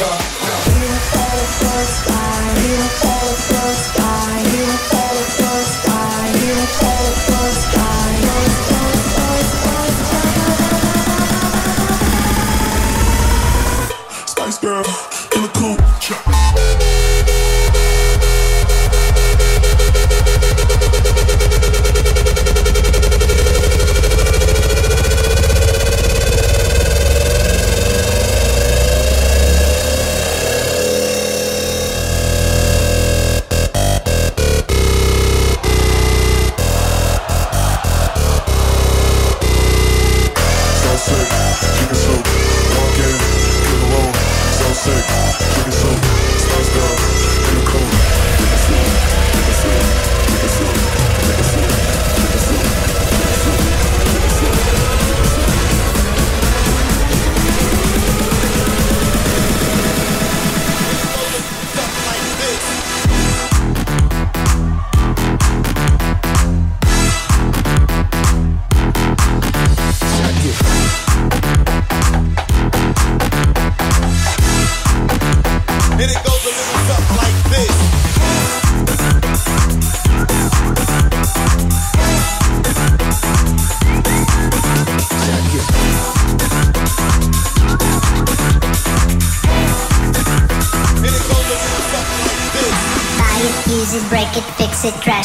자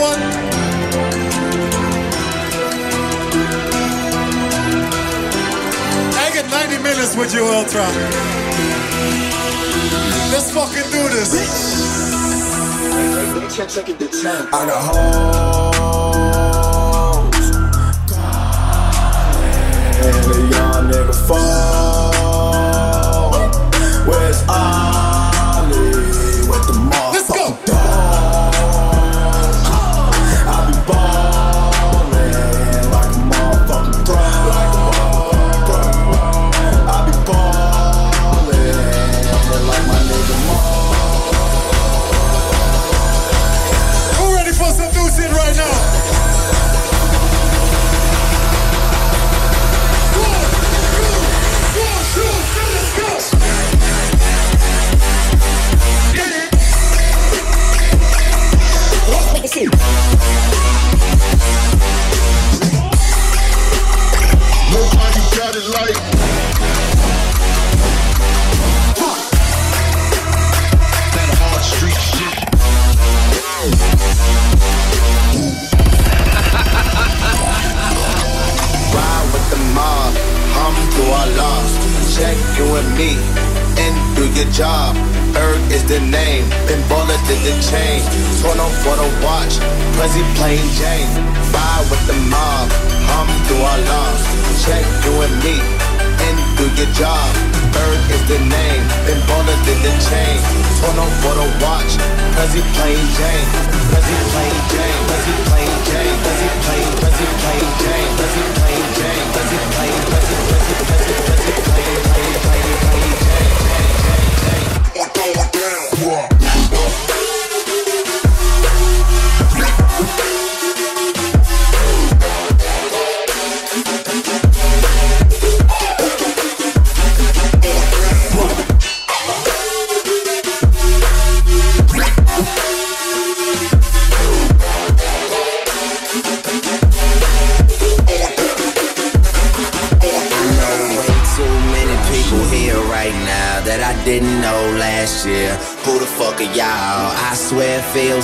anyone. I get 90 minutes with you, Ultra. Let's fucking do this. I got hoes. And a young nigga fall. Where's I? You and me, and do your job. Erg is the name, Ben Baller did the chain. Torn on for the watch, Prezi plain Jane. Ride with the mob, hum through our lost. Check you and me, and do your job. Erg is the name, Ben Baller did the chain. Torn on for the watch, Prezi plain Jane. Prezi plain Jane, Prezi plain Jane, Prezi plain, Prezi plain Jane, Prezi plain Jane, Prezi plain, Jane,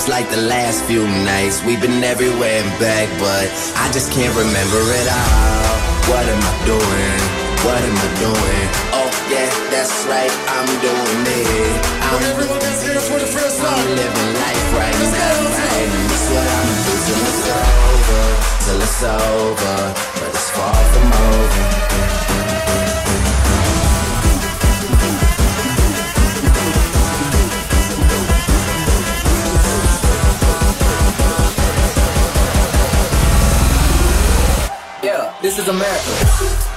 like the last few nights. We've been everywhere and back, but I just can't remember it all. What am I doing? What am I doing? Oh yeah, that's right, I'm doing it. I'm, Everyone that's here for the first I'm living life right Let's now, go. right? And that's what I'ma do till it's over, till it's over. But it's far from over. This is America.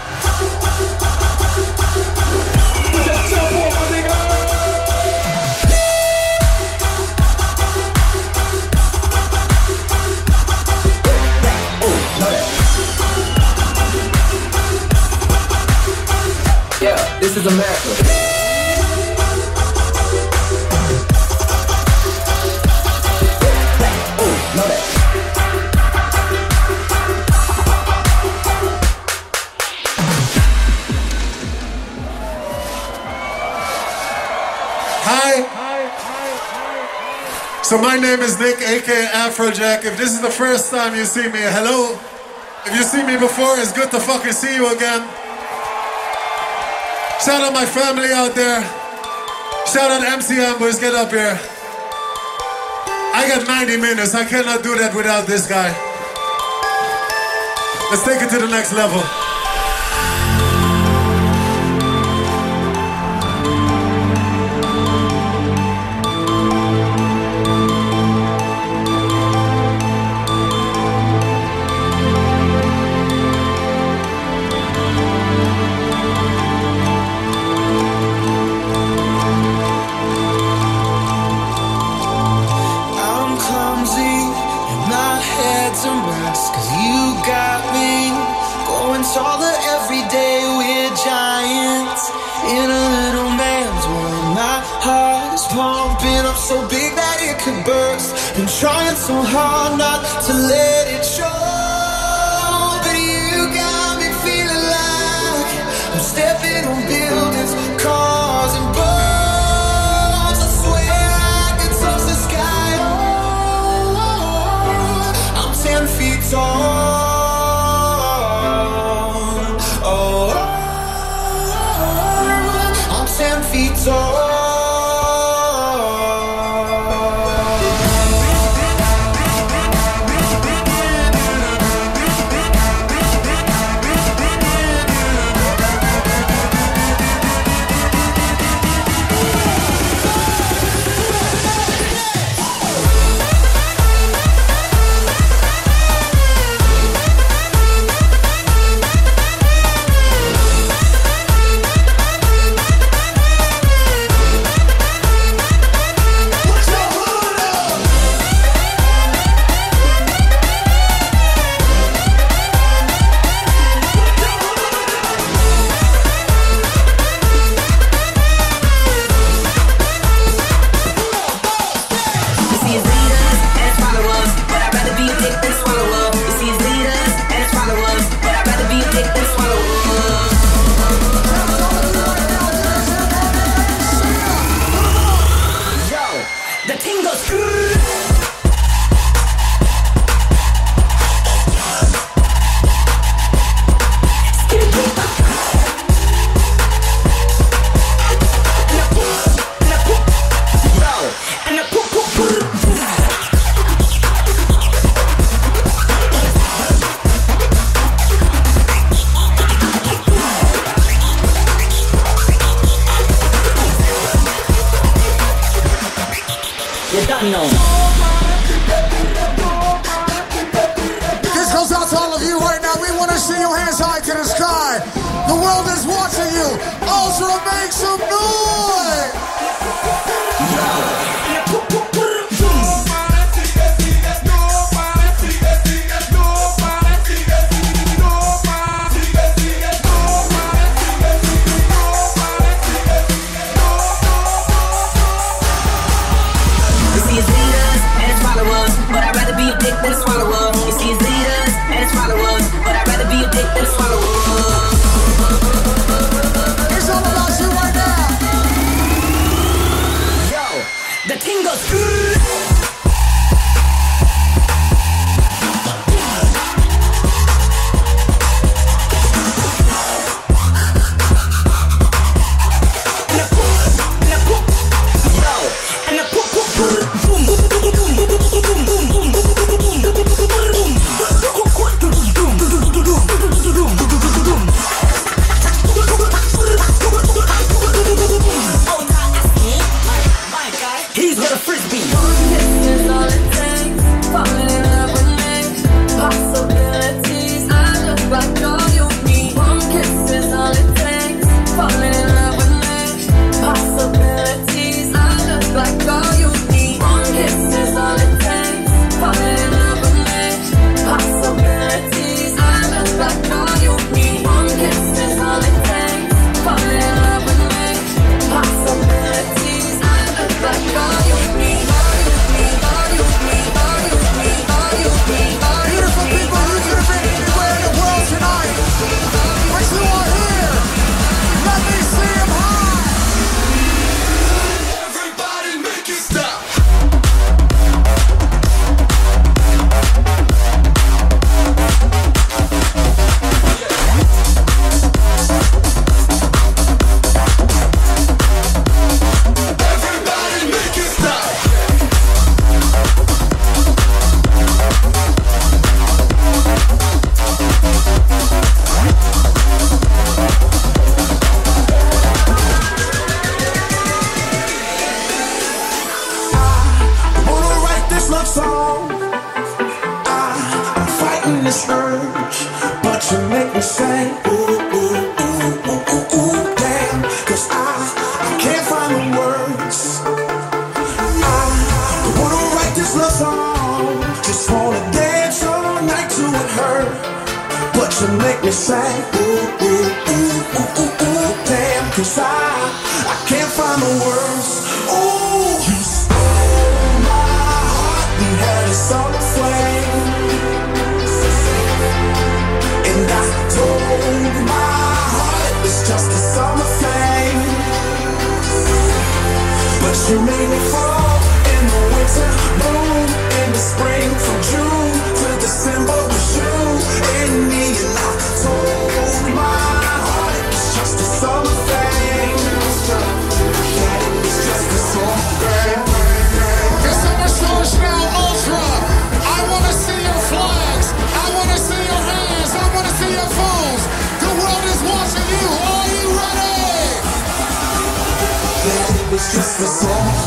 This is America. So my name is Nick, aka Afrojack. If this is the first time you see me, hello. If you see me before, it's good to fucking see you again. Shout out my family out there. Shout out MCM boys, get up here. I got 90 minutes. I cannot do that without this guy. Let's take it to the next level. Just a summer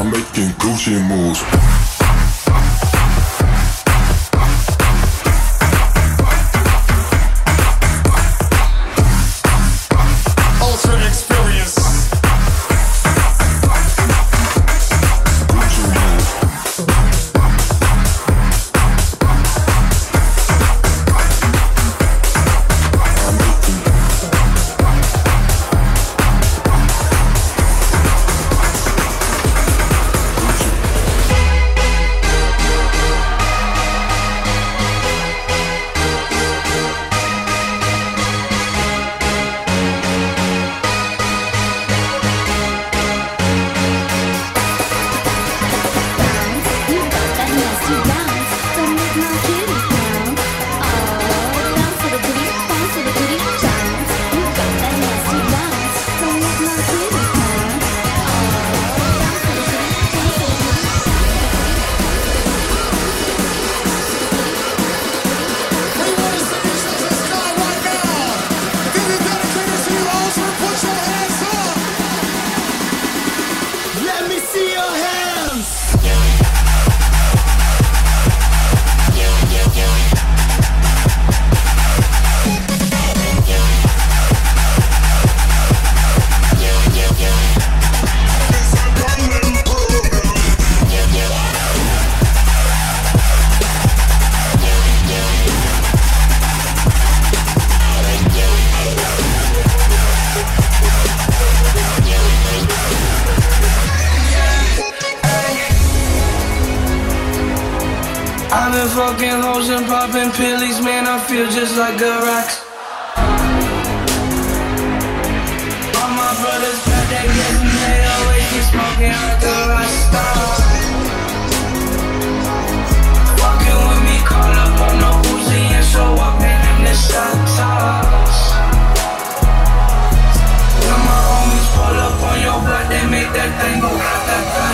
I'm making Gucci moves. my brother's back, they getting paid always keep smoking like a rock star. Walking with me, call up on no Uzi and show up in them the shot tops. When my homies pull up on your block, they make that thing go rata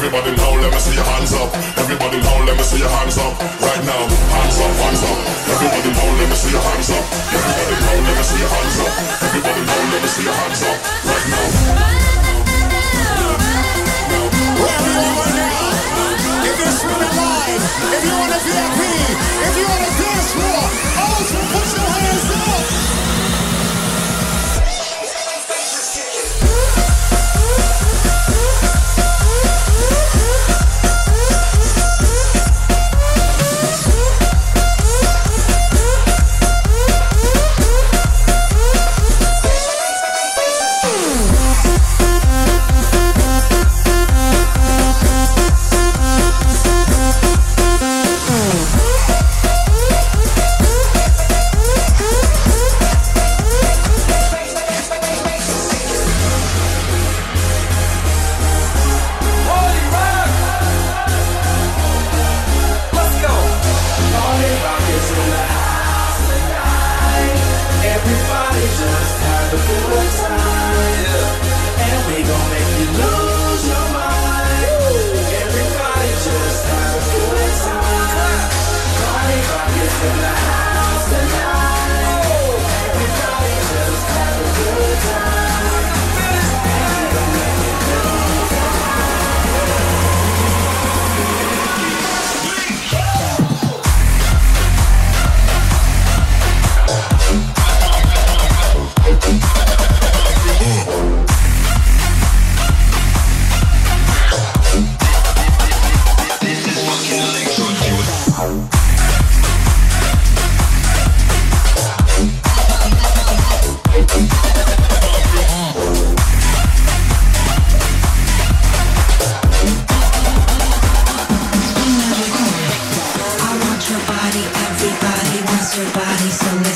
Everybody now, let me see your hands up. Everybody now, let me see your hands up. Right now, hands up, hands up. Everybody now, let me see your hands up. Everybody now, let me see your hands up. Everybody now, let me see your hands up. Right now. If you're streaming live, if you want a VIP, if you want a dance put your hands up. Everybody wants your body, so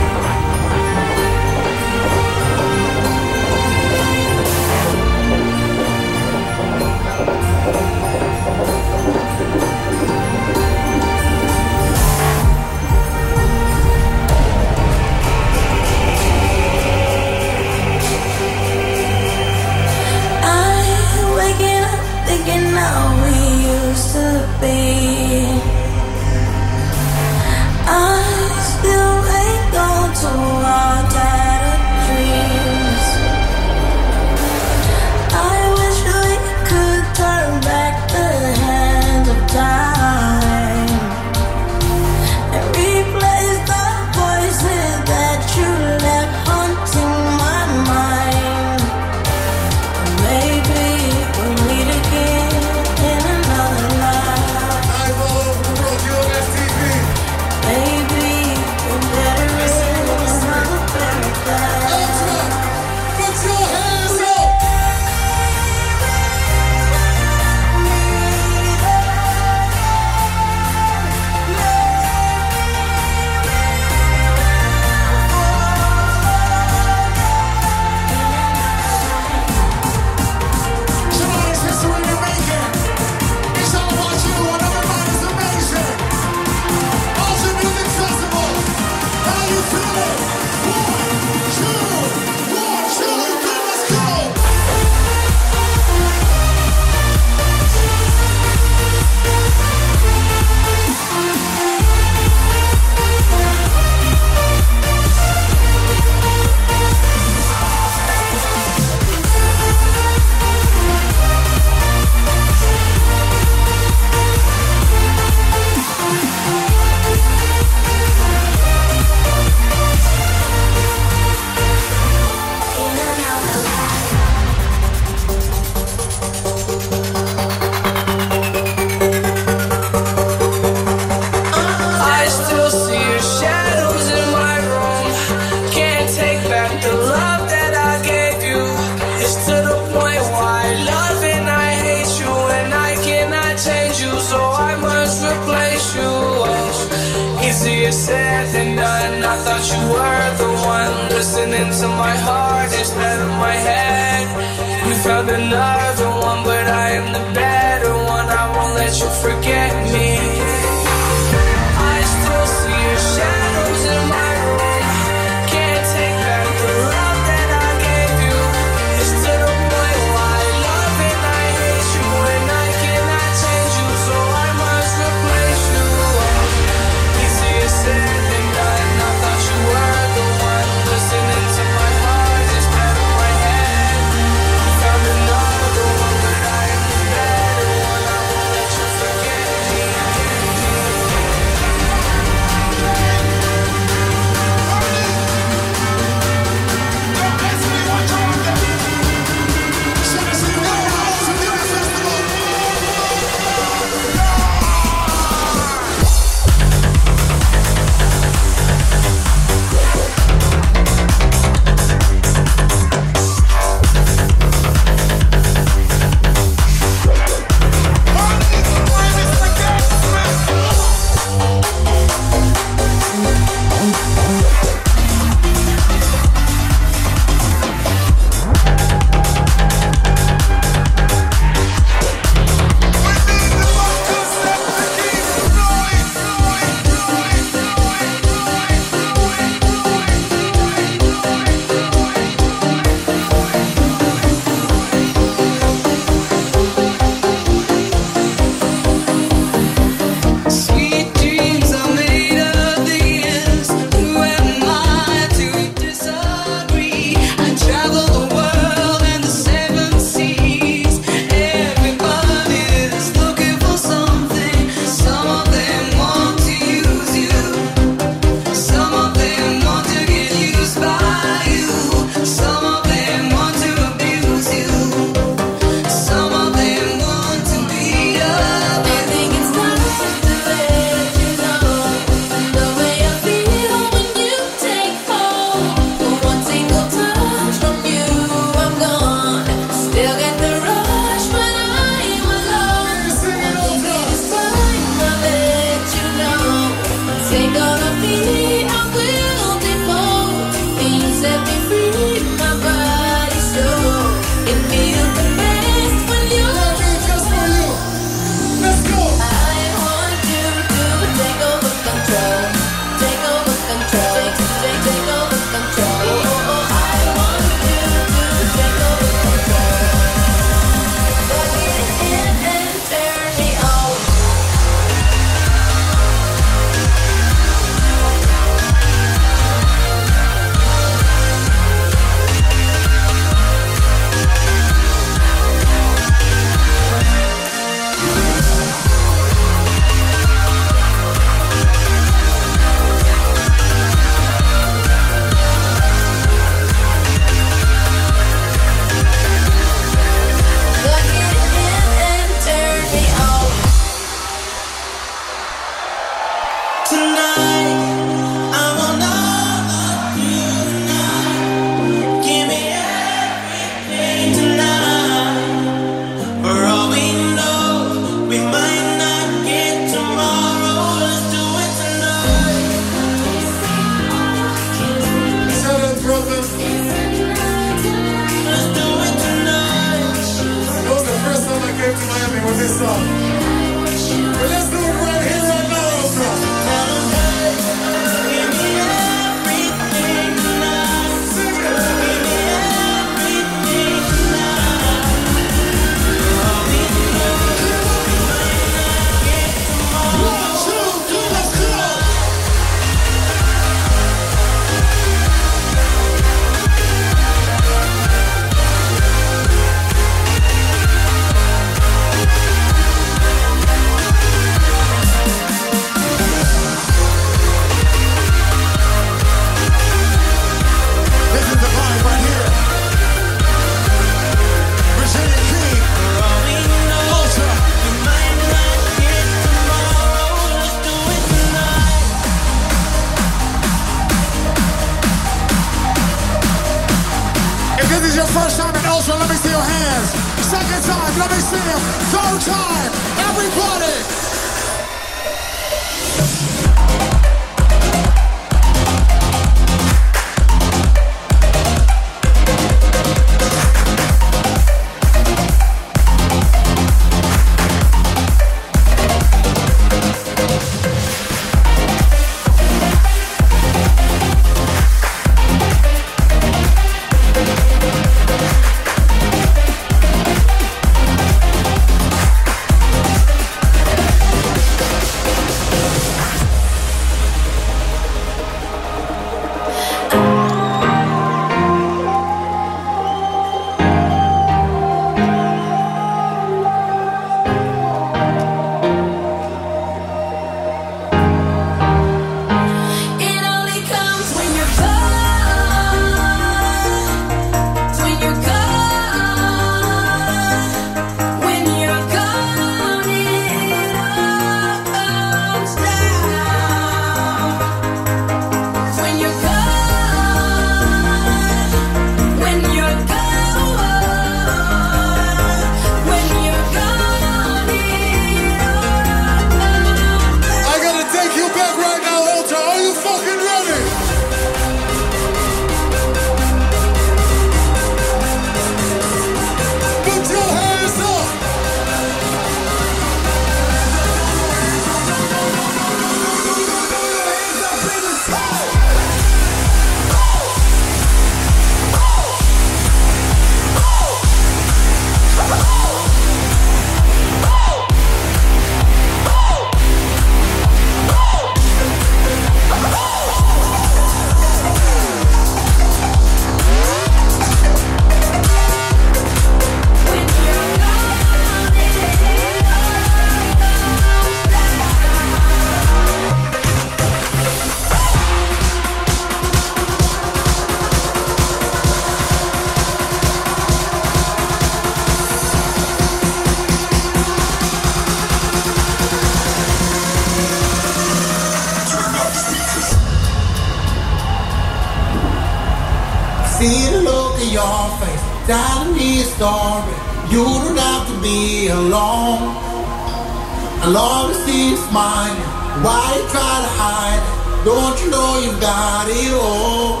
got it all.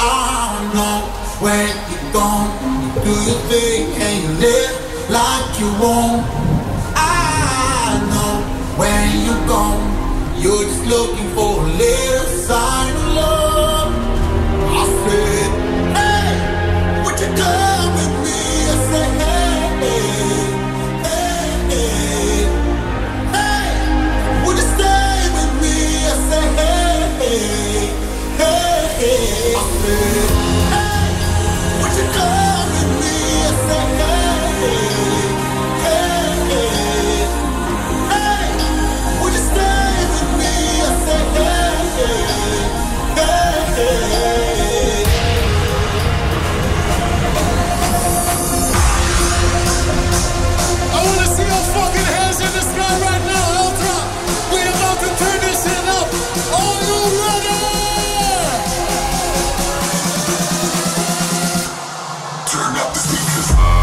I don't know where you're going. Do your thing and you live like you want. Texas.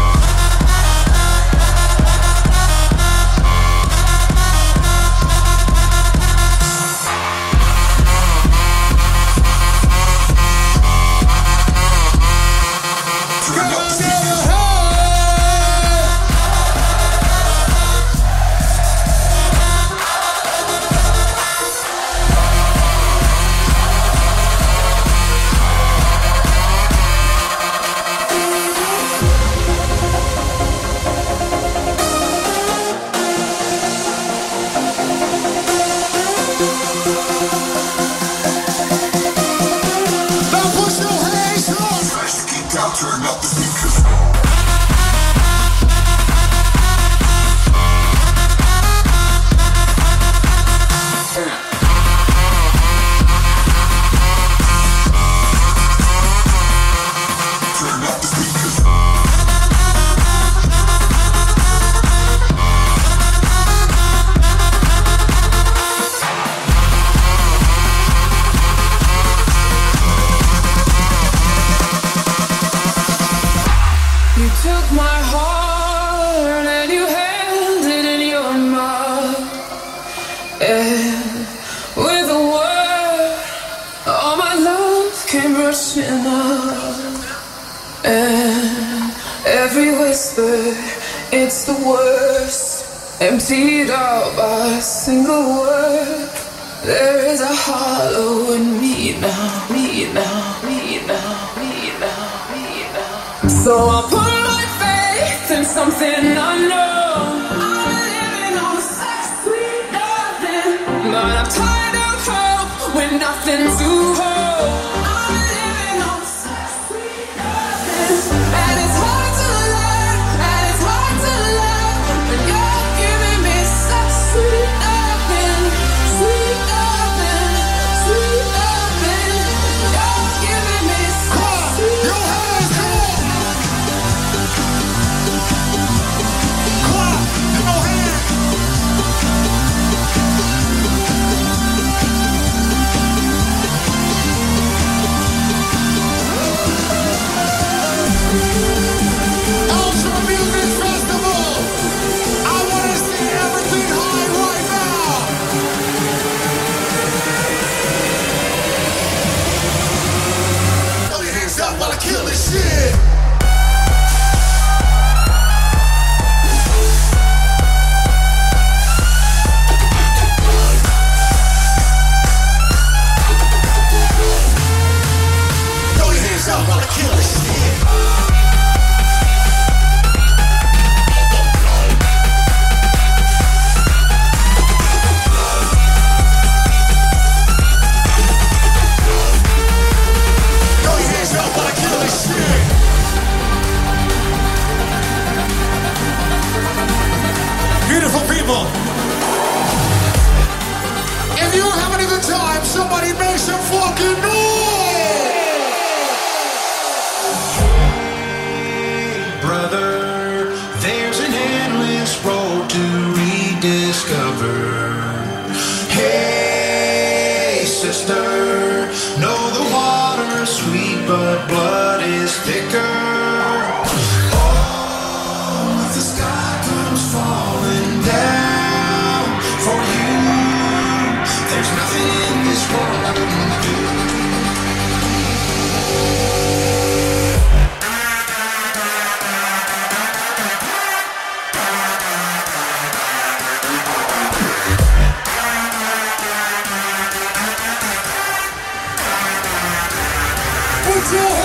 Put